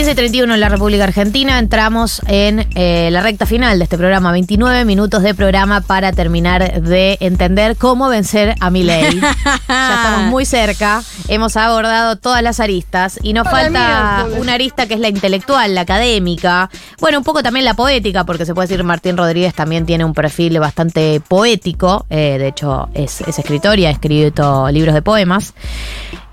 15.31 en la República Argentina. Entramos en eh, la recta final de este programa. 29 minutos de programa para terminar de entender cómo vencer a mi ley. ya estamos muy cerca. Hemos abordado todas las aristas y nos falta una arista que es la intelectual, la académica. Bueno, un poco también la poética, porque se puede decir Martín Rodríguez también tiene un perfil bastante poético. Eh, de hecho, es, es escritor y ha escrito libros de poemas.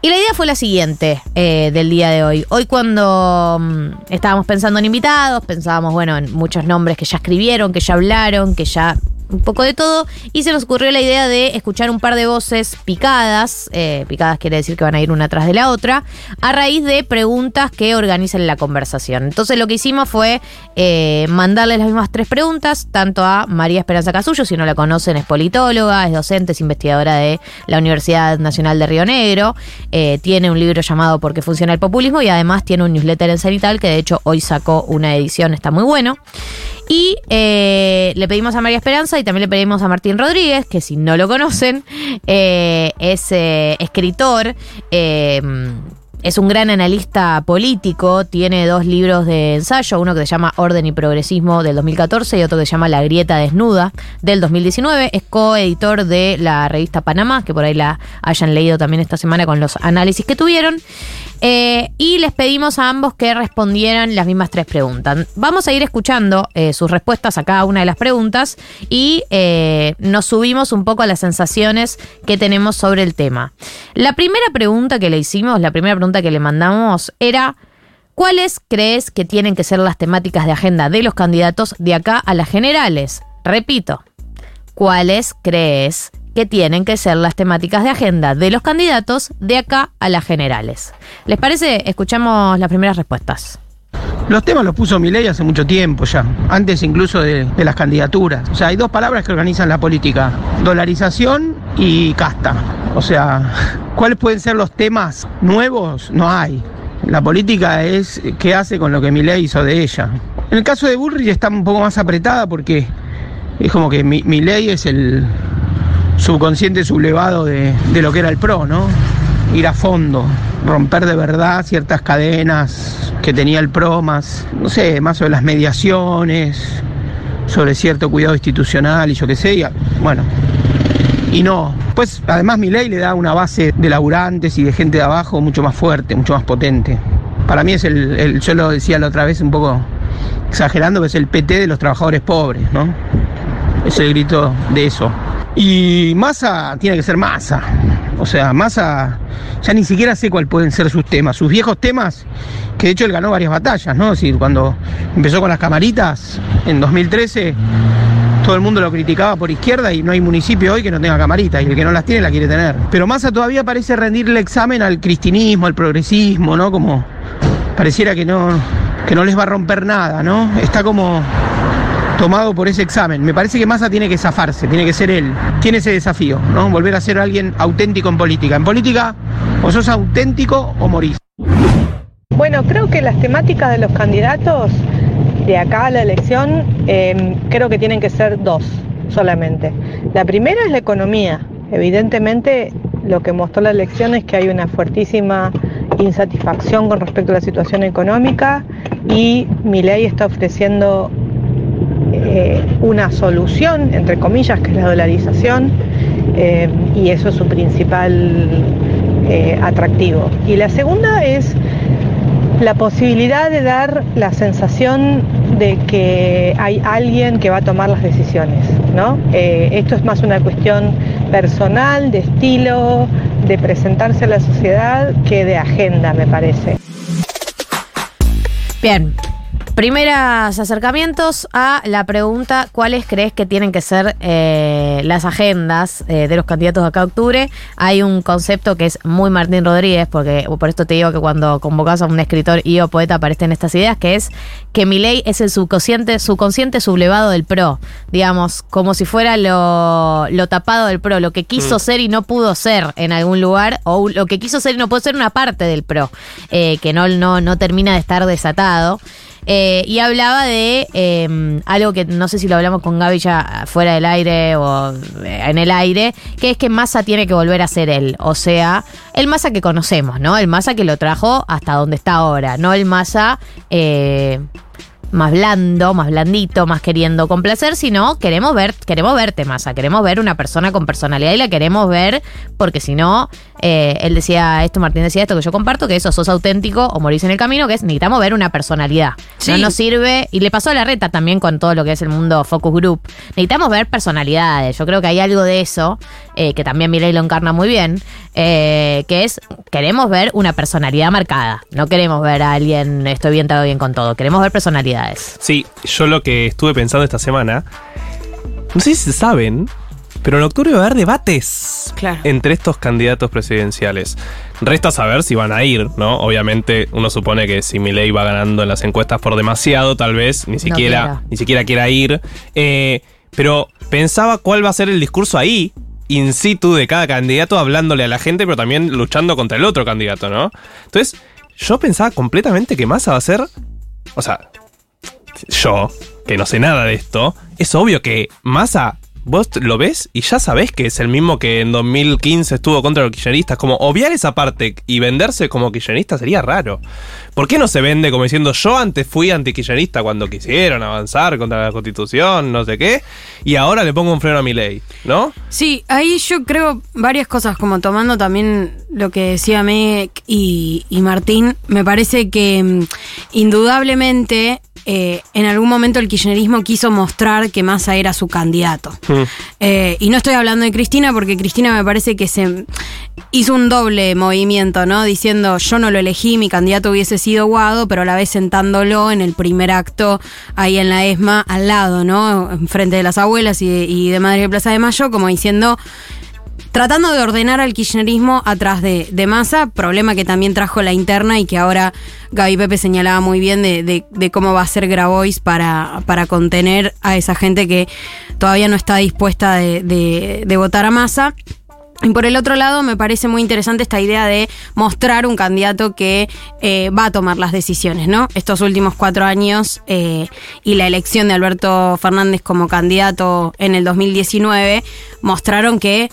Y la idea fue la siguiente eh, del día de hoy. Hoy cuando mm, estábamos pensando en invitados, pensábamos, bueno, en muchos nombres que ya escribieron, que ya hablaron, que ya un poco de todo y se nos ocurrió la idea de escuchar un par de voces picadas, eh, picadas quiere decir que van a ir una tras de la otra, a raíz de preguntas que organizan la conversación. Entonces lo que hicimos fue eh, mandarles las mismas tres preguntas, tanto a María Esperanza Casullo, si no la conocen es politóloga, es docente, es investigadora de la Universidad Nacional de Río Negro, eh, tiene un libro llamado ¿Por qué funciona el populismo? y además tiene un newsletter en Cenital que de hecho hoy sacó una edición, está muy bueno. Y eh, le pedimos a María Esperanza y también le pedimos a Martín Rodríguez, que si no lo conocen, eh, es eh, escritor. Es un gran analista político, tiene dos libros de ensayo, uno que se llama Orden y Progresismo del 2014 y otro que se llama La Grieta Desnuda del 2019. Es coeditor de la revista Panamá, que por ahí la hayan leído también esta semana con los análisis que tuvieron. Eh, y les pedimos a ambos que respondieran las mismas tres preguntas. Vamos a ir escuchando eh, sus respuestas a cada una de las preguntas y eh, nos subimos un poco a las sensaciones que tenemos sobre el tema. La primera pregunta que le hicimos, la primera pregunta que le mandamos era... ¿Cuáles crees que tienen que ser las temáticas de agenda de los candidatos de acá a las generales? Repito, ¿cuáles crees que tienen que ser las temáticas de agenda de los candidatos de acá a las generales. ¿Les parece? Escuchamos las primeras respuestas. Los temas los puso Milei hace mucho tiempo ya, antes incluso de, las candidaturas. O sea, hay dos palabras que organizan la política, dolarización y casta. O sea, ¿cuáles pueden ser los temas nuevos? No hay. La política es qué hace con lo que Milei hizo de ella. En el caso de Bullrich está un poco más apretada porque es como que Milei es el, subconsciente sublevado de, de lo que era el PRO, ¿no? Ir a fondo, romper de verdad ciertas cadenas que tenía el PRO, más, no sé, más sobre las mediaciones, sobre cierto cuidado institucional y yo qué sé, y, bueno, y no. Pues además mi ley le da una base de laburantes y de gente de abajo mucho más fuerte, mucho más potente. Para mí es el, yo lo decía la otra vez un poco exagerando, es el PT de los trabajadores pobres, ¿no? Es el grito de eso. Y Massa tiene que ser Massa. O sea, Massa, ya ni siquiera sé cuáles pueden ser sus temas. Sus viejos temas, que de hecho él ganó varias batallas, ¿no? Es decir, cuando empezó con las camaritas en 2013, todo el mundo lo criticaba por izquierda y no hay municipio hoy que no tenga camaritas y el que no las tiene la quiere tener. Pero Massa todavía parece rendirle examen al cristinismo, al progresismo, ¿no? Como pareciera que no, que no les va a romper nada, ¿no? Está como tomado por ese examen. Me parece que Massa tiene que zafarse, tiene que ser él. Tiene ese desafío, ¿no? Volver a ser alguien auténtico en política. En política o sos auténtico o morís. Bueno, creo que las temáticas de los candidatos de acá a la elección em, creo que tienen que ser dos solamente. La primera es la economía. Evidentemente lo que mostró la elección es que hay una fuertísima insatisfacción con respecto a la situación económica y mi ley está ofreciendo eh, una solución, entre comillas, que es la dolarización, eh, y eso es su principal eh, atractivo. Y la segunda es la posibilidad de dar la sensación de que hay alguien que va a tomar las decisiones. ¿no? esto es más una cuestión personal, de estilo, de presentarse a la sociedad que de agenda, me parece. Bien, Primeros acercamientos a la pregunta, ¿cuáles crees que tienen que ser eh, las agendas eh, de los candidatos de acá a octubre? Hay un concepto que es muy Martín Rodríguez, porque por esto te digo que cuando convocas a un escritor y o poeta aparecen estas ideas, que es que mi ley es el subconsciente, subconsciente sublevado del PRO, digamos, como si fuera lo, tapado del PRO, lo que quiso mm. ser y no pudo ser en algún lugar, o lo que quiso ser y no pudo ser una parte del PRO, eh, que no, no, no termina de estar desatado. Eh, y hablaba de eh, algo que no sé si lo hablamos con Gaby ya fuera del aire o eh, en el aire, que es que Massa tiene que volver a ser él. O sea, el Massa que conocemos, ¿no? El Massa que lo trajo hasta donde está ahora, no el Massa eh, más blando, más blandito, más queriendo complacer, sino queremos ver, queremos verte, Massa, queremos ver una persona con personalidad y la queremos ver, porque si no, eh, él decía esto, Martín decía esto que yo comparto, que eso sos auténtico o morís en el camino, que es necesitamos ver una personalidad. Sí. No nos sirve, y le pasó a la reta también con todo lo que es el mundo focus group. Necesitamos ver personalidades. Yo creo que hay algo de eso, eh, que también Milei lo encarna muy bien, eh, que es, queremos ver una personalidad marcada. No queremos ver a alguien, estoy bien, todo bien con todo. Queremos ver personalidades. Sí, yo lo que estuve pensando esta semana, no sé si saben, pero en octubre va a haber debates Claro. entre estos candidatos presidenciales. Resta saber si van a ir, ¿no? Obviamente uno supone que si Milei va ganando en las encuestas por demasiado, tal vez ni siquiera, quiera. ni siquiera quiera ir. Eh, pero pensaba cuál va a ser el discurso ahí, in situ de cada candidato, hablándole a la gente, pero también luchando contra el otro candidato, ¿no? Entonces, yo pensaba completamente que Massa va a ser. O sea, yo, que no sé nada de esto, es obvio que Massa, vos lo ves y ya sabés que es el mismo que en 2015 estuvo contra los kirchneristas. Como obviar esa parte y venderse como kirchnerista sería raro. ¿Por qué no se vende como diciendo yo antes fui antikirchnerista cuando quisieron avanzar contra la constitución, no sé qué, y ahora le pongo un freno a mi ley, ¿no? Sí, ahí yo creo varias cosas, como tomando también lo que decía Meg y, y Martín, me parece que mm, indudablemente eh, en algún momento el kirchnerismo quiso mostrar que Massa era su candidato. Hmm. Eh, y no estoy hablando de Cristina porque Cristina me parece que se hizo un doble movimiento, ¿no? Diciendo yo no lo elegí, mi candidato hubiese sido Guado, pero a la vez sentándolo en el primer acto ahí en la ESMA al lado, ¿no? Enfrente de las abuelas y, y de Madre de Plaza de Mayo, como diciendo tratando de ordenar al kirchnerismo atrás de, de Massa, problema que también trajo la interna y que ahora Gaby Pepe señalaba muy bien de, de- cómo va a ser Grabois para, para contener a esa gente que todavía no está dispuesta de, votar a Massa. Y por el otro lado, me parece muy interesante esta idea de mostrar un candidato que eh, va a tomar las decisiones, ¿no? Estos últimos cuatro años eh, y la elección de Alberto Fernández como candidato en el 2019 mostraron que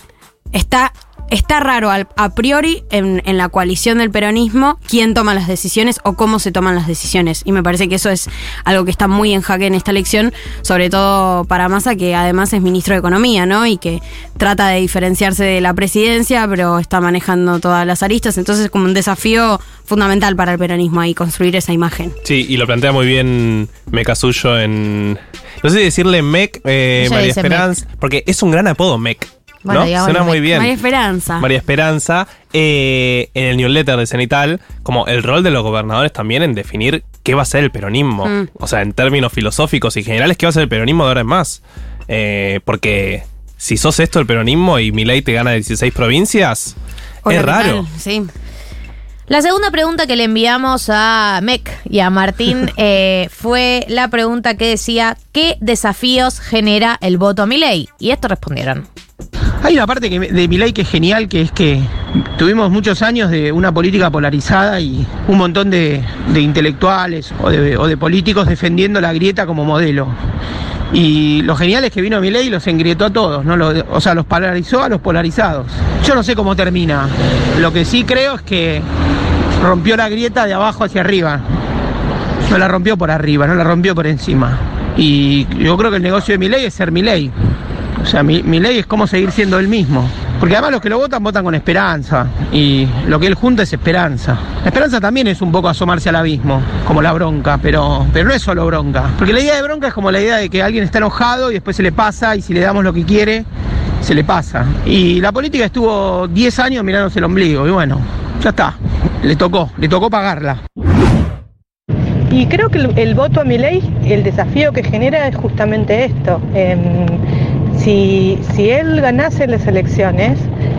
está, está raro al- a priori en, en la coalición del peronismo quién toma las decisiones o cómo se toman las decisiones. Y me parece que eso es algo que está muy en jaque en esta elección, sobre todo para Massa, que además es ministro de Economía, ¿no? Y que trata de diferenciarse de la presidencia, pero está manejando todas las aristas. Entonces es como un desafío fundamental para el peronismo ahí, construir esa imagen. Sí, y lo plantea muy bien Meca Suyo en. No sé si decirle Mec, eh, María Esperanza, porque es un gran apodo, Mec. Bueno, Suena muy bien. María Esperanza. María Esperanza, eh, en el newsletter de Cenital, como el rol de los gobernadores también en definir qué va a ser el peronismo. Mm. O sea, en términos filosóficos y generales, qué va a ser el peronismo de ahora en más. Eh, porque si sos esto el peronismo y mi ley te gana 16 provincias, es raro. Sí. La segunda pregunta que le enviamos a Mec y a Martín eh, fue la pregunta que decía ¿qué desafíos genera el voto a Milei? Y esto respondieron. Hay una parte de mi ley que es genial, que es que tuvimos muchos años de una política polarizada y un montón de, intelectuales o de, políticos defendiendo la grieta como modelo. Y lo genial es que vino mi ley y los engrietó a todos, ¿no? O sea, los polarizó a los polarizados. Yo no sé cómo termina. Lo que sí creo es que rompió la grieta de abajo hacia arriba. No la rompió por arriba, no la rompió por encima. Y yo creo que el negocio de mi ley es ser mi ley. O sea, mi, ley es cómo seguir siendo él mismo. Porque además los que lo votan votan con esperanza. Y lo que él junta es esperanza. La esperanza también es un poco asomarse al abismo, como la bronca, pero, pero no es solo bronca. Porque la idea de bronca es como la idea de que alguien está enojado y después se le pasa y si le damos lo que quiere, se le pasa. Y la política estuvo 10 años mirándose el ombligo y bueno, ya está. Le tocó, le tocó pagarla. Y creo que el, el voto a mi ley, el desafío que genera es justamente esto. Em, si, él ganase las elecciones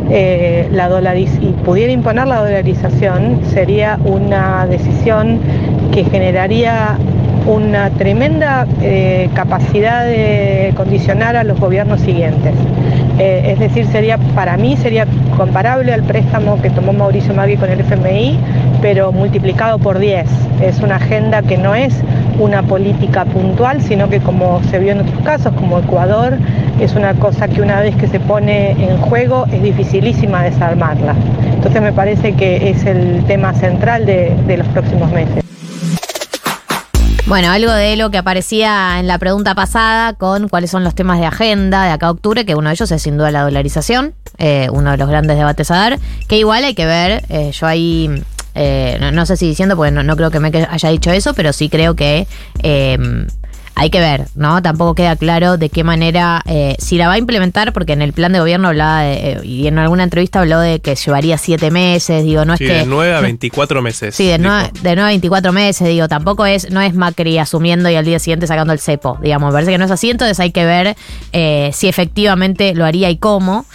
eh, la y pudiera imponer la dolarización, sería una decisión que generaría una tremenda eh, capacidad de condicionar a los gobiernos siguientes. Eh, es decir, sería para mí sería comparable al préstamo que tomó Mauricio Magui con el FMI, pero multiplicado por 10. Es una agenda que no es una política puntual, sino que como se vio en otros casos, como Ecuador, es una cosa que una vez que se pone en juego es dificilísima desarmarla. Entonces me parece que es el tema central de, de los próximos meses. Bueno, algo de lo que aparecía en la pregunta pasada con cuáles son los temas de agenda de acá a octubre, que uno de ellos es sin duda la dolarización, eh, uno de los grandes debates a dar, que igual hay que ver, eh, yo ahí, eh, no, sé si diciendo, porque no, no creo que me haya dicho eso, pero sí creo que... hay que ver, ¿no? Tampoco queda claro de qué manera, eh, si la va a implementar, porque en el plan de gobierno hablaba de, eh, y en alguna entrevista habló de que llevaría siete meses, digo, no es Sí, que... de 9 a no- 24 meses. Sí, de dijo. 9, de 9 a 24 meses, digo, tampoco es, no es Macri asumiendo y al día siguiente sacando el cepo, digamos, me parece que no es así, entonces hay que ver eh, si efectivamente lo haría y cómo.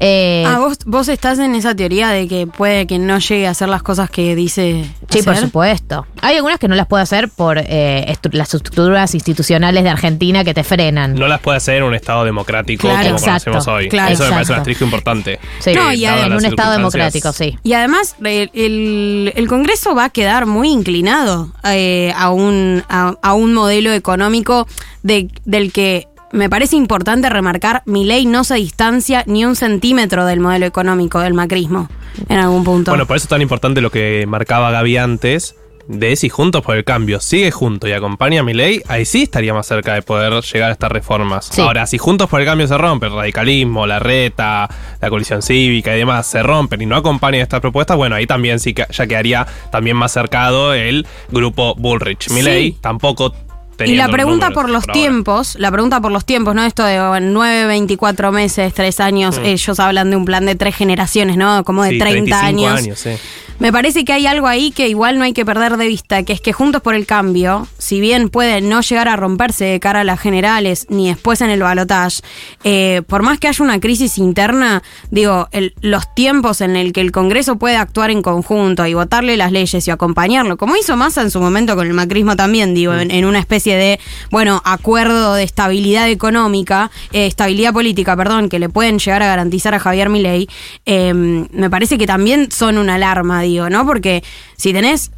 Eh, Ah, ¿vos, vos estás en esa teoría de que puede que no llegue a hacer las cosas que dice. Sí, por supuesto. Hay algunas que no las puede hacer por eh, estru- las estructuras institucionales de Argentina que te frenan. No las puede hacer en un Estado democrático Claro, como exacto, conocemos hoy. claro, Eso me parece un asterisco importante. Sí, No, y en un Estado democrático, sí. Y además, el, el- el Congreso va a quedar muy inclinado eh, a, un, a, a un modelo económico de, del que me parece importante remarcar, mi ley no se distancia ni un centímetro del modelo económico del macrismo en algún punto. Bueno, por eso es tan importante lo que marcaba Gaby antes, de si Juntos por el Cambio sigue junto y acompaña a mi ley, ahí sí estaría más cerca de poder llegar a estas reformas. Sí. Ahora, si Juntos por el Cambio se rompe, el radicalismo, la reta, la coalición cívica y demás se rompen y no acompañan estas propuestas, bueno, ahí también sí que ya quedaría también más cercado el grupo Bullrich. Mi Sí. tampoco y la pregunta por los tiempos, la pregunta por los tiempos, ¿no? Esto de oh, 9, 24 meses, 3 años, ellos hablan de un plan de tres generaciones, ¿no? Como de Mm. Sí, 30 35 años. sí. Me parece que hay algo ahí que igual no hay que perder de vista, que es que Juntos por el Cambio, si bien puede no llegar a romperse de cara a las generales ni después en el balotaje, eh, por más que haya una crisis interna, digo, el- los tiempos en el que el Congreso puede actuar en conjunto y votarle las leyes y acompañarlo, como hizo Massa en su momento con el macrismo también, digo, en, en una especie de, bueno, acuerdo de estabilidad económica, eh, estabilidad política, perdón, que le pueden llegar a garantizar a Javier Milei, eh, me parece que también son una alarma, digo, ¿no? Porque si tenés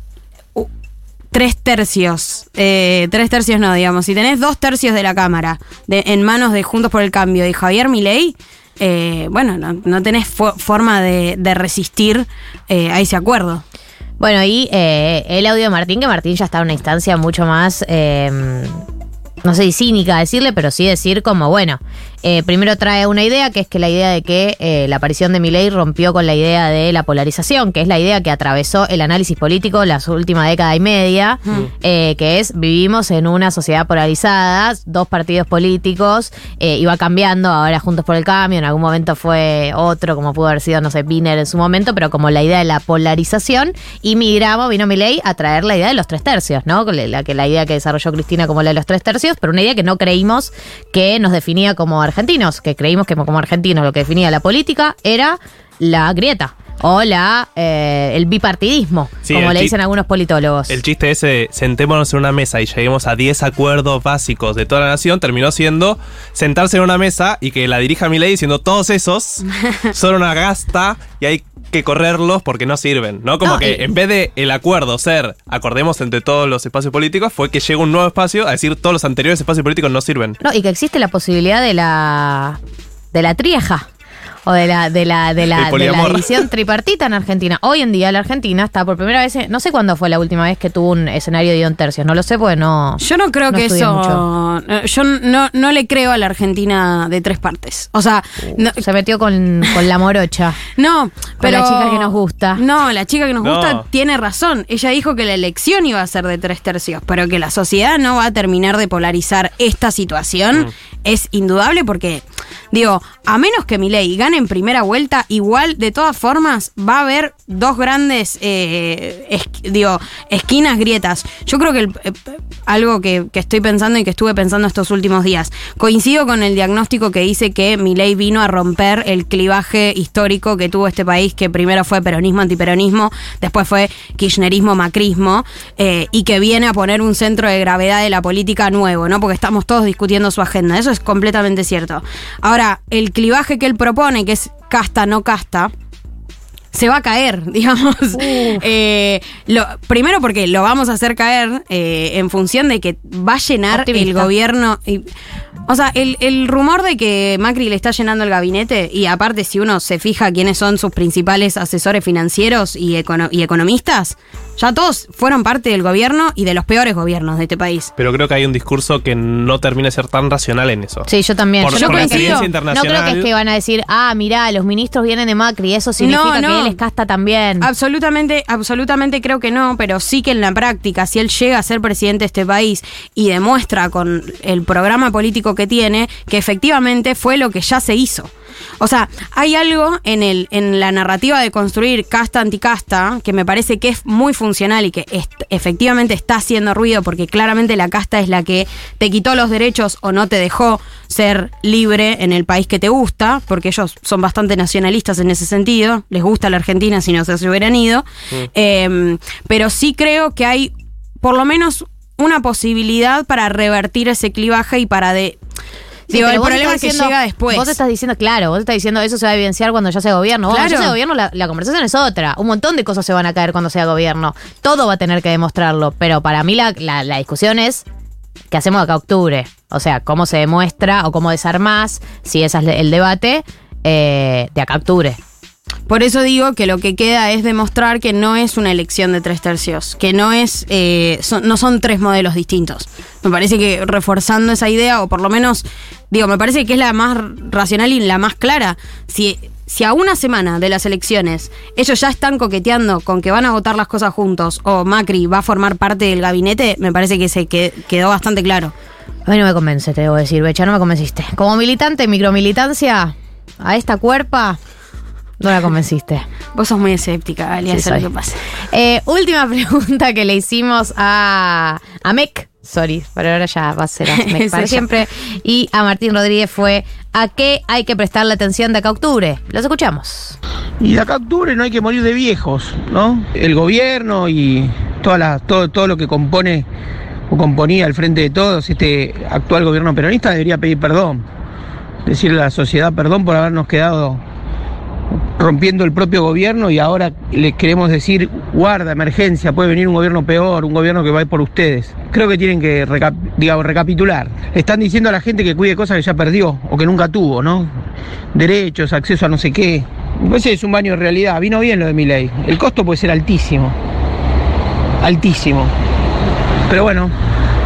tres tercios, eh, tres tercios no, digamos, si tenés dos tercios de la Cámara de- en manos de Juntos por el Cambio y Javier Milei, eh, bueno, no, no tenés fo- forma de, de resistir eh, a ese acuerdo. Bueno, y eh, el audio de Martín, que Martín ya está en una instancia mucho más, eh, no sé cínica decirle, pero sí decir como, bueno, eh, primero trae una idea, que es que la idea de que eh, la aparición de Milei rompió con la idea de la polarización, que es la idea que atravesó el análisis político las última década y media, eh, que es vivimos en una sociedad polarizada, dos partidos políticos, eh, iba cambiando, ahora Juntos por el Cambio, en algún momento fue otro, como pudo haber sido, no sé, Biner en su momento, pero como la idea de la polarización, y migramos, vino Milei a traer la idea de los tres tercios, ¿no? La, que, la idea que desarrolló Cristina como la de los tres tercios, pero una idea que no creímos que nos definía como argentinos, que creímos que como argentinos lo que definía la política era la grieta. O la, eh, el bipartidismo, Sí, como el le dicen algunos politólogos. El chiste ese, de sentémonos en una mesa y lleguemos a 10 acuerdos básicos de toda la nación, terminó siendo sentarse en una mesa y que la dirija mi ley diciendo todos esos son una gasta y hay que correrlos porque no sirven, ¿no? Como No, que y- en vez de el acuerdo ser acordemos entre todos los espacios políticos, fue que llega un nuevo espacio a decir todos los anteriores espacios políticos no sirven. No, y que existe la posibilidad de la de la trieja o de la de la de la, de la división tripartita en Argentina. Hoy en día la Argentina está por primera vez, no sé cuándo fue la última vez que tuvo un escenario de Ion tercios, no lo sé porque no Yo no creo no que eso. mucho. Yo no, no le creo a la Argentina de tres partes. O sea, no, se metió con, con la morocha. no pero. la chica que nos gusta. No, la chica que nos No. gusta tiene razón. Ella dijo que la elección iba a ser de tres tercios, pero que la sociedad no va a terminar de polarizar esta situación es indudable porque, digo, a menos que Milei gane en primera vuelta, igual, de todas formas, va a haber dos grandes, eh, esquinas grietas. Yo creo que el- eh, algo que, que estoy pensando y que estuve pensando estos últimos días, coincido con el diagnóstico que dice que Milei vino a romper el clivaje histórico que tuvo este país, que primero fue peronismo, antiperonismo, después fue kirchnerismo, macrismo, eh, y que viene a poner un centro de gravedad de la política nuevo, ¿no? Porque estamos todos discutiendo su agenda. Eso es completamente cierto. Ahora, el clivaje que él propone, que es casta, no casta, se va a caer, digamos. Eh, lo, primero porque lo vamos a hacer caer eh, en función de que va a llenar el gobierno. y- o sea, el, el rumor de que Macri le está llenando el gabinete, y aparte si uno se fija quiénes son sus principales asesores financieros y, econo- y economistas, ya todos fueron parte del gobierno y de los peores gobiernos de este país. Pero creo que hay un discurso que no termina de ser tan racional en eso. Sí, yo también. Por- yo por no, la creo que, experiencia no creo que es internacional. que van a decir, ah, mirá, los ministros vienen de Macri, eso significa No, no. que él es casta también. Absolutamente, absolutamente creo que no, pero sí que en la práctica, si él llega a ser presidente de este país y demuestra con el programa político que tiene que efectivamente fue lo que ya se hizo. O sea, hay algo en el en la narrativa de construir casta anticasta que me parece que es muy funcional y que est- efectivamente está haciendo ruido porque claramente la casta es la que te quitó los derechos o no te dejó ser libre en el país que te gusta, porque ellos son bastante nacionalistas en ese sentido, les gusta la Argentina si no se hubieran ido, Eh, pero sí creo que hay por lo menos una posibilidad para revertir ese clivaje y para de... Sí, Digo, pero el problema es que diciendo- llega después. Vos estás diciendo, claro, vos estás diciendo eso se va a evidenciar cuando ya sea gobierno. Cuando Claro. ya sea gobierno, la, la conversación es otra. Un montón de cosas se van a caer cuando sea gobierno. Todo va a tener que demostrarlo. Pero para mí la, la- la discusión es qué hacemos acá a octubre. O sea, cómo se demuestra o cómo desarmás, si ese es el debate, eh, de acá a octubre. Por eso digo que lo que queda es demostrar que no es una elección de tres tercios, que no es, eh, son- no son tres modelos distintos. Me parece que reforzando esa idea, o por lo menos, digo, me parece que es la más racional y la más clara. Si, si a una semana de las elecciones ellos ya están coqueteando con que van a votar las cosas juntos, o Macri va a formar parte del gabinete, me parece que se que- quedó bastante claro. A mí no me convence, te debo decir, Becha, no me convenciste. Como militante, micromilitancia, a esta cuerpa, no la convenciste. Vos sos muy escéptica, Ali, Sí, lo que pasa. Eh, última pregunta que le hicimos a, a Mec, sorry, pero ahora ya va a ser a Mec para siempre, y a Martín Rodríguez fue ¿a qué hay que prestarle atención de acá a octubre? Los escuchamos. Y de acá a octubre no hay que morir de viejos, ¿no? El gobierno y toda la, todo, todo lo que compone o componía al frente de todos, este actual gobierno peronista debería pedir perdón. Decirle a la sociedad perdón por habernos quedado rompiendo el propio gobierno y ahora les queremos decir, guarda, emergencia, puede venir un gobierno peor, un gobierno que va a ir por ustedes. Creo que tienen que digamos, recapitular. Están diciendo a la gente que cuide cosas que ya perdió o que nunca tuvo, ¿no? Derechos, acceso a no sé qué. Que es un baño de realidad. Vino bien lo de mi ley. El costo puede ser altísimo. Altísimo. Pero bueno,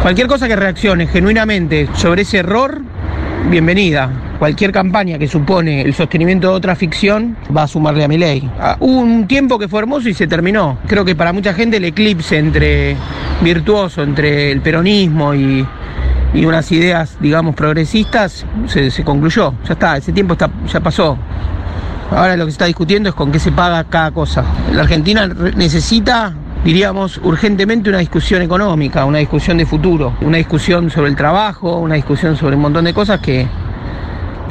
cualquier cosa que reaccione genuinamente sobre ese error, bienvenida. Cualquier campaña que supone el sostenimiento de otra ficción va a sumarle a mi ley. Ah, Hubo un tiempo que fue hermoso y se terminó. Creo que para mucha gente el eclipse entre virtuoso entre el peronismo y, y unas ideas, digamos, progresistas se, concluyó. Ya está, ese tiempo ya pasó. Ahora lo que se está discutiendo es con qué se paga cada cosa. La Argentina necesita, diríamos, urgentemente una discusión económica, una discusión de futuro, una discusión sobre el trabajo, una discusión sobre un montón de cosas que,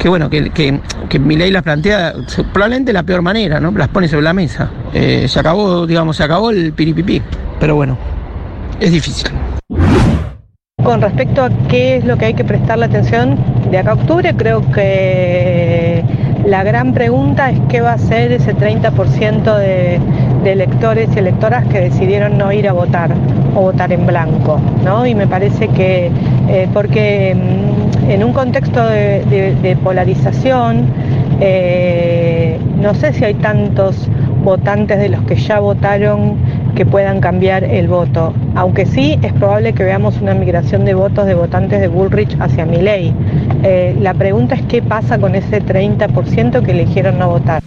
que bueno, que, que, que Milei las plantea probablemente la peor manera, ¿no? Las pone sobre la mesa. Eh, se acabó, digamos, se acabó el piripipí. Pero bueno, es difícil. Con respecto a qué es lo que hay que prestarle atención de acá a octubre, creo que la gran pregunta es qué va a hacer ese 30% de, de electores y electoras que decidieron no ir a votar o votar en blanco, ¿no? Y me parece que, eh, porque mm, en un contexto de, polarización, eh, no sé si hay tantos votantes de los que ya votaron que puedan cambiar el voto, aunque sí es probable que veamos una migración de votos de votantes de Bullrich hacia Milley. Eh, la pregunta es qué pasa con ese 30% que eligieron no votar.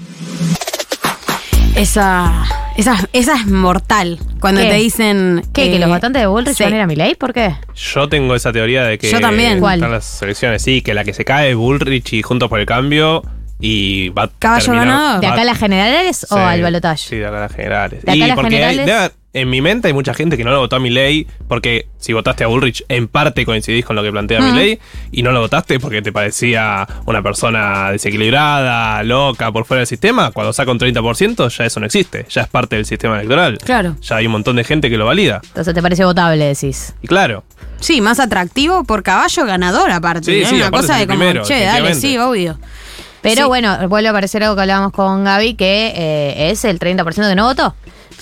Esa, esa, esa es mortal. Cuando ¿Qué? te dicen. ¿Qué? ¿Que eh, los votantes de Bullrich sí. van a ir a Milei? ¿Por qué? Yo tengo esa teoría de que Yo también. ¿Cuál? están las elecciones, sí, que la que se cae es Bullrich y Juntos por el Cambio y va a Caballo terminar- ganador. ¿De va- acá a las generales o Sí, al balotaje? Sí, de acá a las generales. De acá y a las porque hay- generales- debe- en mi mente hay mucha gente que no lo votó a Milei porque si votaste a Bullrich en parte coincidís con lo que plantea Mm. Milei y no lo votaste porque te parecía una persona desequilibrada, loca, por fuera del sistema, cuando saca un 30% ya eso no existe, ya es parte del sistema electoral. Claro. Ya hay un montón de gente que lo valida. Entonces te parece votable, decís. Y claro, Sí, más atractivo por caballo ganador, aparte. Sí, ¿no? sí, Una aparte cosa es de el como, primero, che, dale, sí, obvio. Pero Sí. bueno, vuelve a aparecer algo que hablábamos con Gaby, que eh, es el 30% que no votó.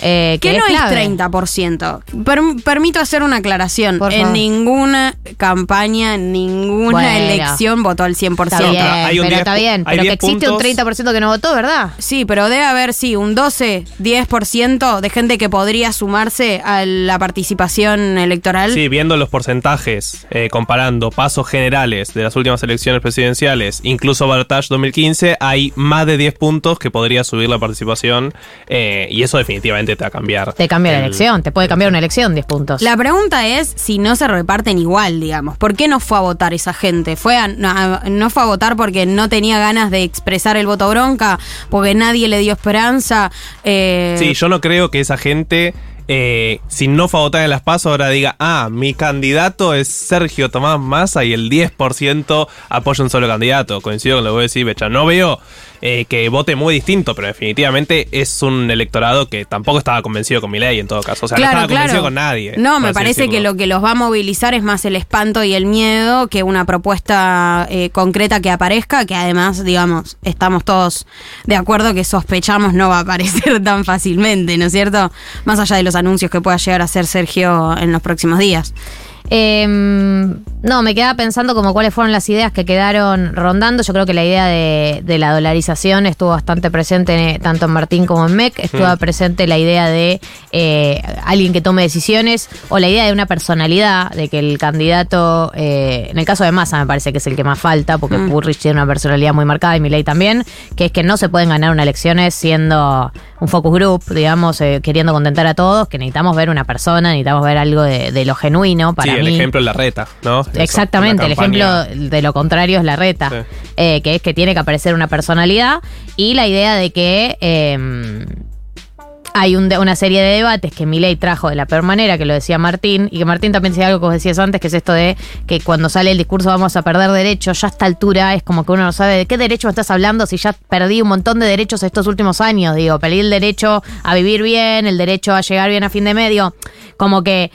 Eh, Que no es clave. 30%. Per- permito hacer una aclaración. Por en favor. ninguna campaña, en ninguna Bueno. elección votó al 100%. Está bien, pero hay un pero 10 está bien. hay Pero que 10 existe un puntos. 30% que no votó, ¿verdad? Sí, pero debe haber, sí, un 12, 10% de gente que podría sumarse a la participación electoral. Sí, viendo los porcentajes, eh, comparando pasos generales de las últimas elecciones presidenciales, incluso Bartage 2015, hay más de 10 puntos que podría subir la participación eh, y eso definitivamente te va a cambiar. Te cambia la el- elección, te puede cambiar una elección 10 puntos. La pregunta es si no se reparten igual, digamos. ¿Por qué no fue a votar esa gente? ¿Fue a- no, no fue a votar porque no tenía ganas de expresar el voto bronca? ¿Porque nadie le dio esperanza? Eh, Sí, yo no creo que esa gente, eh, si no fue a votar en las pasos, ahora diga, ah, mi candidato es Sergio Tomás Massa y el 10% apoya un solo candidato. Coincido con lo que vos decís, Becha. No veo eh, que vote muy distinto, pero definitivamente es un electorado que tampoco estaba convencido con mi ley en todo caso. O sea, no estaba convencido con nadie. No, me parece que lo que los va a movilizar es más el espanto y el miedo que una propuesta eh, concreta que aparezca, que además, digamos, estamos todos de acuerdo que sospechamos no va a aparecer tan fácilmente, ¿no es cierto? Más allá de los anuncios que pueda llegar a hacer Sergio en los próximos días. Eh, no, me quedaba pensando como cuáles fueron las ideas que quedaron rondando. Yo creo que la idea de, de la dolarización estuvo bastante presente tanto en Martín como en MEC. Estuvo Mm. presente la idea de eh, alguien que tome decisiones o la idea de una personalidad, de que el candidato, eh, en el caso de Massa me parece que es el que más falta, porque Mm. Burrich tiene una personalidad muy marcada y Milei también, que es que no se pueden ganar unas elecciones siendo un focus group, digamos, eh, queriendo contentar a todos, que necesitamos ver una persona, necesitamos ver algo de, de lo genuino para sí, el mí. ejemplo es la reta, ¿no? Eso, Exactamente, el ejemplo de lo contrario es la reta, Sí. eh, que es que tiene que aparecer una personalidad y la idea de que eh, hay un una serie de debates que Milei trajo de la peor manera, que lo decía Martín, y que Martín también decía algo que vos decías antes, que es esto de que cuando sale el discurso vamos a perder derechos, ya a esta altura es como que uno no sabe de qué derecho estás hablando si ya perdí un montón de derechos estos últimos años, digo, perdí el derecho a vivir bien, el derecho a llegar bien a fin de medio, como que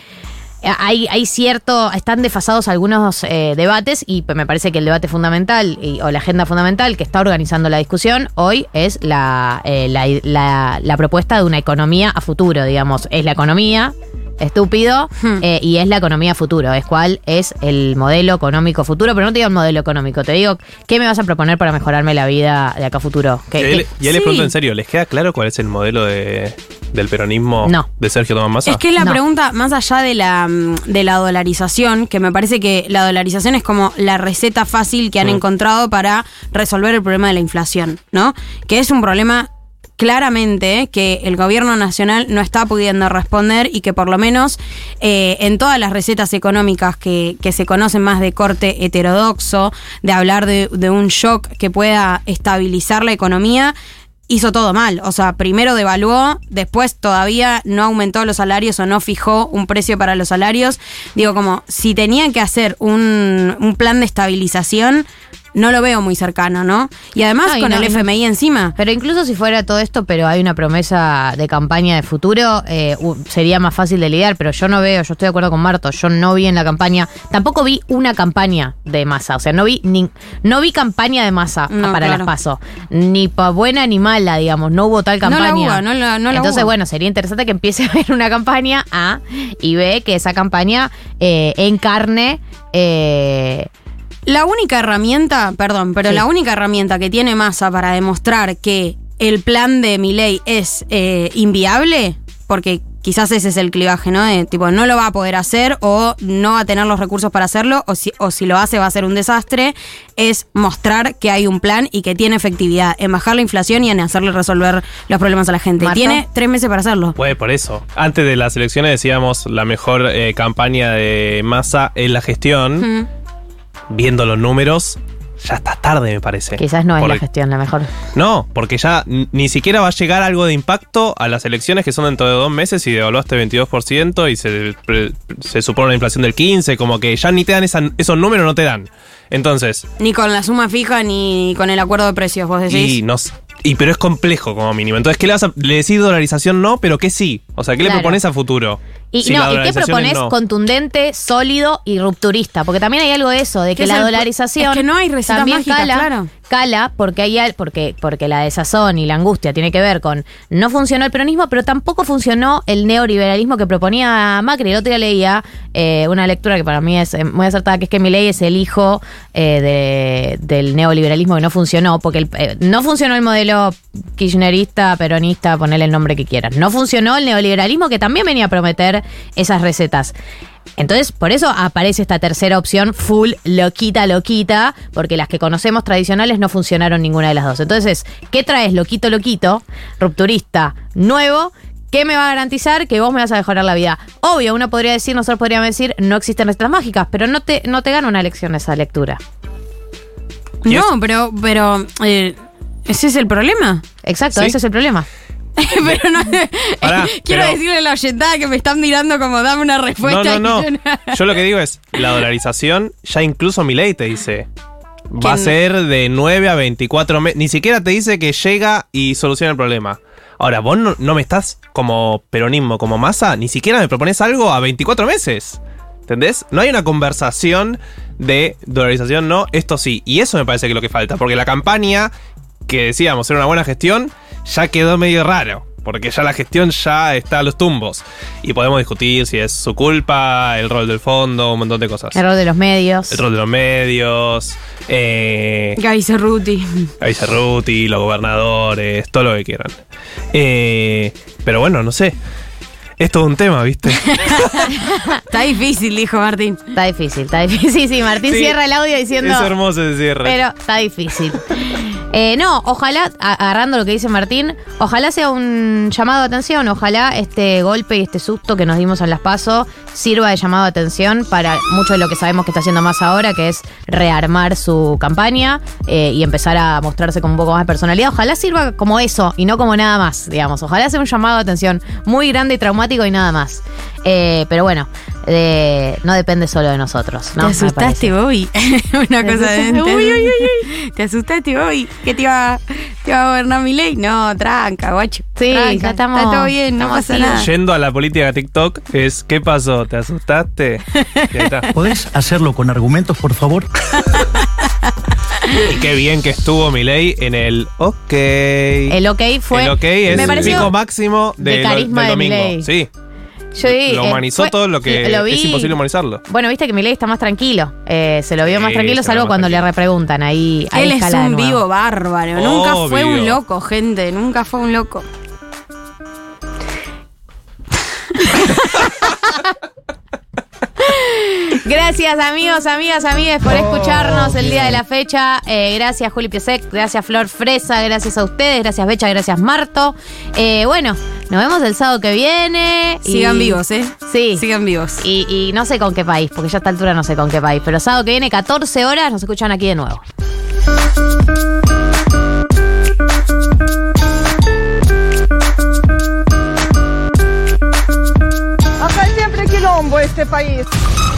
hay, hay cierto, están desfasados algunos eh, debates y me parece que el debate fundamental y- o la agenda fundamental que está organizando la discusión hoy es la, eh, la, la- la propuesta de una economía a futuro, digamos. Es la economía, estúpido, Hmm. eh, y es la economía a futuro, es cuál es el modelo económico futuro, pero no te digo el modelo económico, te digo, ¿qué me vas a proponer para mejorarme la vida de acá a futuro? Y ¿Qué- ahí, qué- le- y ahí les sí. pregunto en serio, ¿les queda claro cuál es el modelo de, del peronismo No. de Sergio Tomás Massa? Es que la No. pregunta, más allá de la, mm, de la dolarización, que me parece que la dolarización es como la receta fácil que han Mm. encontrado para resolver el problema de la inflación, ¿no? Que es un problema claramente que el gobierno nacional no está pudiendo responder y que por lo menos eh, en todas las recetas económicas que, que se conocen más de corte heterodoxo, de hablar de, de un shock que pueda estabilizar la economía, hizo todo mal. O sea, primero devaluó, después todavía no aumentó los salarios o no fijó un precio para los salarios. Digo, como si tenía que hacer un, un plan de estabilización, no lo veo muy cercano, ¿no? Y además con no, el no- FMI encima. Pero incluso si fuera todo esto, pero hay una promesa de campaña de futuro, eh, sería más fácil de lidiar, pero yo no veo, yo estoy de acuerdo con Marto, yo no vi en la campaña, tampoco vi una campaña de masa, o sea, no vi ni, no vi campaña de masa No, para claro. las paso, ni pa buena ni mala, digamos, no hubo tal No la campaña. hubo, no la- no la Entonces, hubo. bueno, sería interesante que empiece a haber una campaña A y B, que esa campaña eh, encarne... Eh, La única herramienta, perdón, pero Sí. la única herramienta que tiene Massa para demostrar que el plan de Milei es eh, inviable, porque quizás ese es el clivaje, ¿no? De, tipo, no lo va a poder hacer o no va a tener los recursos para hacerlo, o si, o si lo hace va a ser un desastre, es mostrar que hay un plan y que tiene efectividad en bajar la inflación y en hacerle resolver los problemas a la gente. Marta. Tiene tres meses para hacerlo. Pues por eso. Antes de las elecciones decíamos la mejor eh, campaña de masa es la gestión. Mm. Viendo los números, ya está tarde, me parece. quizás no es Porque- la gestión la mejor. No, porque ya ni siquiera va a llegar algo de impacto a las elecciones que son dentro de dos meses y devaluaste 22% y se, se supone una inflación del 15%, como que ya ni te dan esa- esos números, no te dan. Entonces, Ni con la suma fija ni con el acuerdo de precios, vos decís. y, nos, y pero es complejo como mínimo. Entonces, ¿qué le vas a le decís dolarización? No, pero que sí. O sea, ¿qué le propones a futuro? Y, Si no, la ¿y qué propones? no. Contundente, sólido y rupturista. Porque también hay algo de eso, de que es la el- dolarización. es que no hay mágicas, cala, claro. Cala porque hay porque, porque la desazón y la angustia tiene que ver con. No funcionó el peronismo, pero tampoco funcionó el neoliberalismo que proponía Macri. El otro día leía eh, una lectura que para mí es eh, muy acertada, que es que Milei es el hijo eh, de- del neoliberalismo que no funcionó, porque el- eh, no funcionó el modelo kirchnerista, peronista, ponele el nombre que quieras. No funcionó el neoliberalismo que también venía a prometer esas recetas. Entonces, por eso aparece esta tercera opción, full loquita, loquita, porque las que conocemos tradicionales no funcionaron ninguna de las dos. Entonces, ¿qué traes loquito, loquito, rupturista, nuevo? ¿Qué me va a garantizar que vos me vas a mejorar la vida? Obvio, uno podría decir, nosotros podríamos decir, no existen recetas mágicas, pero no te, no te gana una elección esa lectura. No, pero, pero eh, ese es el problema. Exacto, Sí. ese es el problema. pero no. Pará, quiero pero- decirle a la oyentada que me están mirando como dame una No, respuesta. no, no. y yo Yo lo que digo es, la dolarización, ya incluso Milei te dice, va a ser de 9 a 24 meses. Ni siquiera te dice que llega y soluciona el problema. Ahora, vos no, no me estás como peronismo, como masa, ni siquiera me propones algo a 24 meses. ¿Entendés? No hay una conversación de dolarización, no, esto sí. Y eso me parece que es lo que falta, porque la campaña que decíamos era una buena gestión, ya quedó medio raro. Porque ya la gestión ya está a los tumbos. Y podemos discutir si es su culpa, el rol del fondo, un montón de cosas. Error de los medios. El rol de los medios, eh, Gaby Cerruti. Gaby Cerruti, los gobernadores, todo lo que quieran. Eh, pero bueno, no sé. Es todo un tema, ¿viste? Está difícil, dijo Martín. Está difícil, está difícil. Sí, sí, Martín Sí. cierra el audio diciendo... Es hermoso ese cierre. Pero está difícil. Eh, no, ojalá, a- agarrando lo que dice Martín, ojalá sea un llamado de atención, ojalá este golpe y este susto que nos dimos en las PASO sirva de llamado de atención para mucho de lo que sabemos que está haciendo más ahora, que es rearmar su campaña eh, y empezar a mostrarse con un poco más de personalidad. Ojalá sirva como eso y no como nada más, digamos. Ojalá sea un llamado de atención muy grande y traumático y nada más. Eh, pero bueno, eh, no depende solo de nosotros. ¿no? Te asustaste. Bobby. Una cosa de. Uy, uy, uy, ¿Te asustaste, Bobby? ¿Que te iba, te iba a gobernar mi ley? No, tranca, guacho. Sí, tranca. ya estamos- Está todo bien, no pasa activos. nada. Yendo a la política de TikTok, es ¿qué pasó? ¿Te asustaste? ¿Podés hacerlo con argumentos, por favor? Y qué bien que estuvo Milei en el OK. El ok fue. el OK es me el pico máximo de de carisma del de domingo. Milei. Sí. Yo vi, lo eh, humanizó fue- todo lo que lo vi- es imposible humanizarlo. Bueno, viste que Milei está más tranquilo. Eh, se lo vio más Sí, tranquilo, se lo salvo más cuando le repreguntan. Ahí, ahí Él es escala de un nuevo. vivo bárbaro. Nunca fue un loco, gente. Nunca fue un loco. Gracias, amigos, amigas, amigues, por escucharnos el día de la fecha. Eh, gracias, Juli Piesek. Gracias, Flor Fresa. Gracias a ustedes. Gracias, Becha. Gracias, Marto. Eh, bueno, nos vemos el sábado que viene. y- Sigan vivos, ¿eh? Sí. Sigan vivos. Y, y no sé con qué país, porque ya a esta altura no sé con qué país. Pero sábado que viene, 14 horas, nos escuchan aquí de nuevo. Acá siempre quilombo este país.